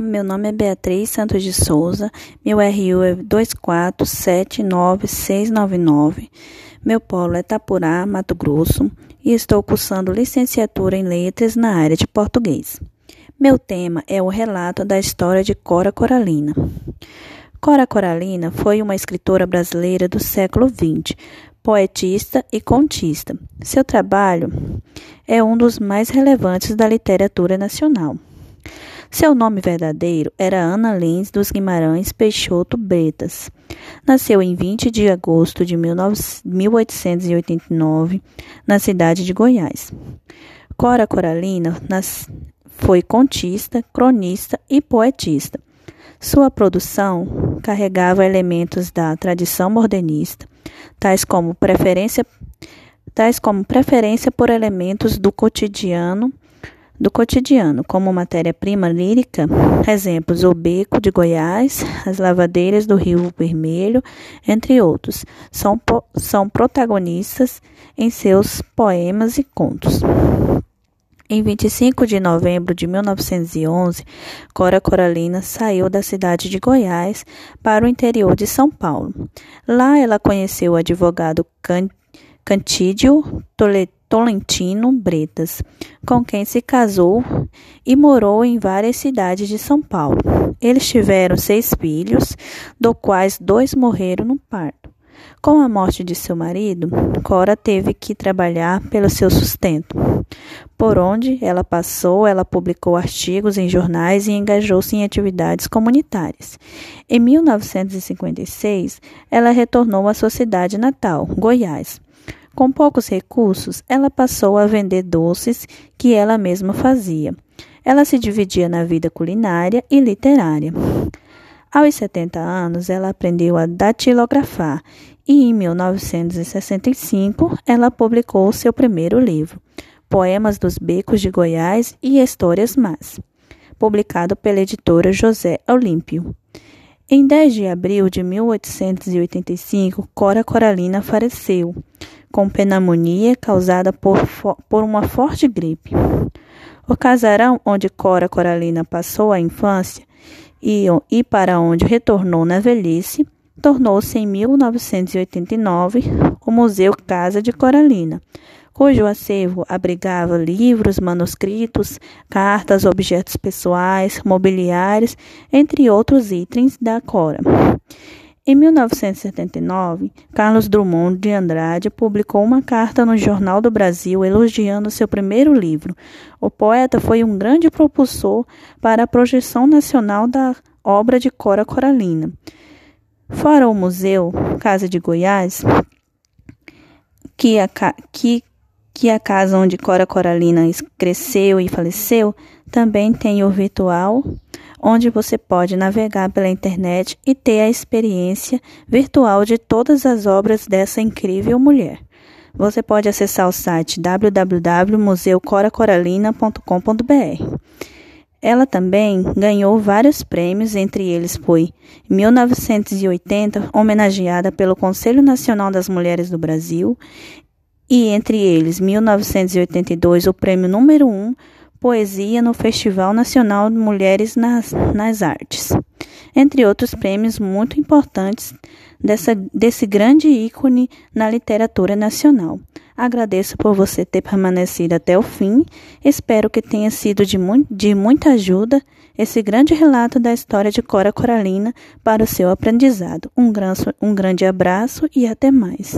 Meu nome é Beatriz Santos de Souza, meu RU é 2479699, meu polo é Tapurá, Mato Grosso, e estou cursando licenciatura em Letras na área de Português. Meu tema é o relato da história de Cora Coralina. Cora Coralina foi uma escritora brasileira do século XX, poetista e contista. Seu trabalho é um dos mais relevantes da literatura nacional. Seu nome verdadeiro era Ana Lins dos Guimarães Peixoto Bretas. Nasceu em 20 de agosto de 1889, na cidade de Goiás. Cora Coralina foi contista, cronista e poetista. Sua produção carregava elementos da tradição modernista, tais como preferência, tais como preferência por elementos do cotidiano do cotidiano, como matéria-prima lírica, exemplos o Beco de Goiás, as lavadeiras do Rio Vermelho, entre outros, são, são protagonistas em seus poemas e contos. Em 25 de novembro de 1911, Cora Coralina saiu da cidade de Goiás para o interior de São Paulo. Lá ela conheceu o advogado Cantídio Toledo Tolentino Bretas, com quem se casou e morou em várias cidades de São Paulo. Eles tiveram seis filhos, do quais dois morreram no parto. Com a morte de seu marido, Cora teve que trabalhar pelo seu sustento. Por onde ela passou, ela publicou artigos em jornais e engajou-se em atividades comunitárias. Em 1956, ela retornou à sua cidade natal, Goiás, com poucos recursos, ela passou a vender doces que ela mesma fazia. Ela se dividia na vida culinária e literária. Aos 70 anos, ela aprendeu a datilografar e, em 1965, ela publicou seu primeiro livro, Poemas dos Becos de Goiás e Histórias Más, publicado pela editora José Olímpio. Em 10 de abril de 1885, Cora Coralina faleceu com pneumonia causada por, por uma forte gripe. O casarão onde Cora Coralina passou a infância e, e para onde retornou na velhice tornou-se em 1989 o Museu Casa de Coralina, cujo acervo abrigava livros, manuscritos, cartas, objetos pessoais, mobiliários, entre outros itens da Cora. Em 1979, Carlos Drummond de Andrade publicou uma carta no Jornal do Brasil elogiando seu primeiro livro. O poeta foi um grande propulsor para a projeção nacional da obra de Cora Coralina. Fora o Museu Casa de Goiás, que a, que, que a casa onde Cora Coralina cresceu e faleceu, também tem o virtual onde você pode navegar pela internet e ter a experiência virtual de todas as obras dessa incrível mulher. Você pode acessar o site www.museucoracoralina.com.br. Ela também ganhou vários prêmios, entre eles foi, em 1980, homenageada pelo Conselho Nacional das Mulheres do Brasil, e entre eles, 1982, o prêmio número 1 um, poesia no Festival Nacional de Mulheres nas, nas Artes, entre outros prêmios muito importantes dessa, desse grande ícone na literatura nacional. Agradeço por você ter permanecido até o fim. Espero que tenha sido de, mu de muita ajuda esse grande relato da história de Cora Coralina para o seu aprendizado. Um, gran um grande abraço e até mais.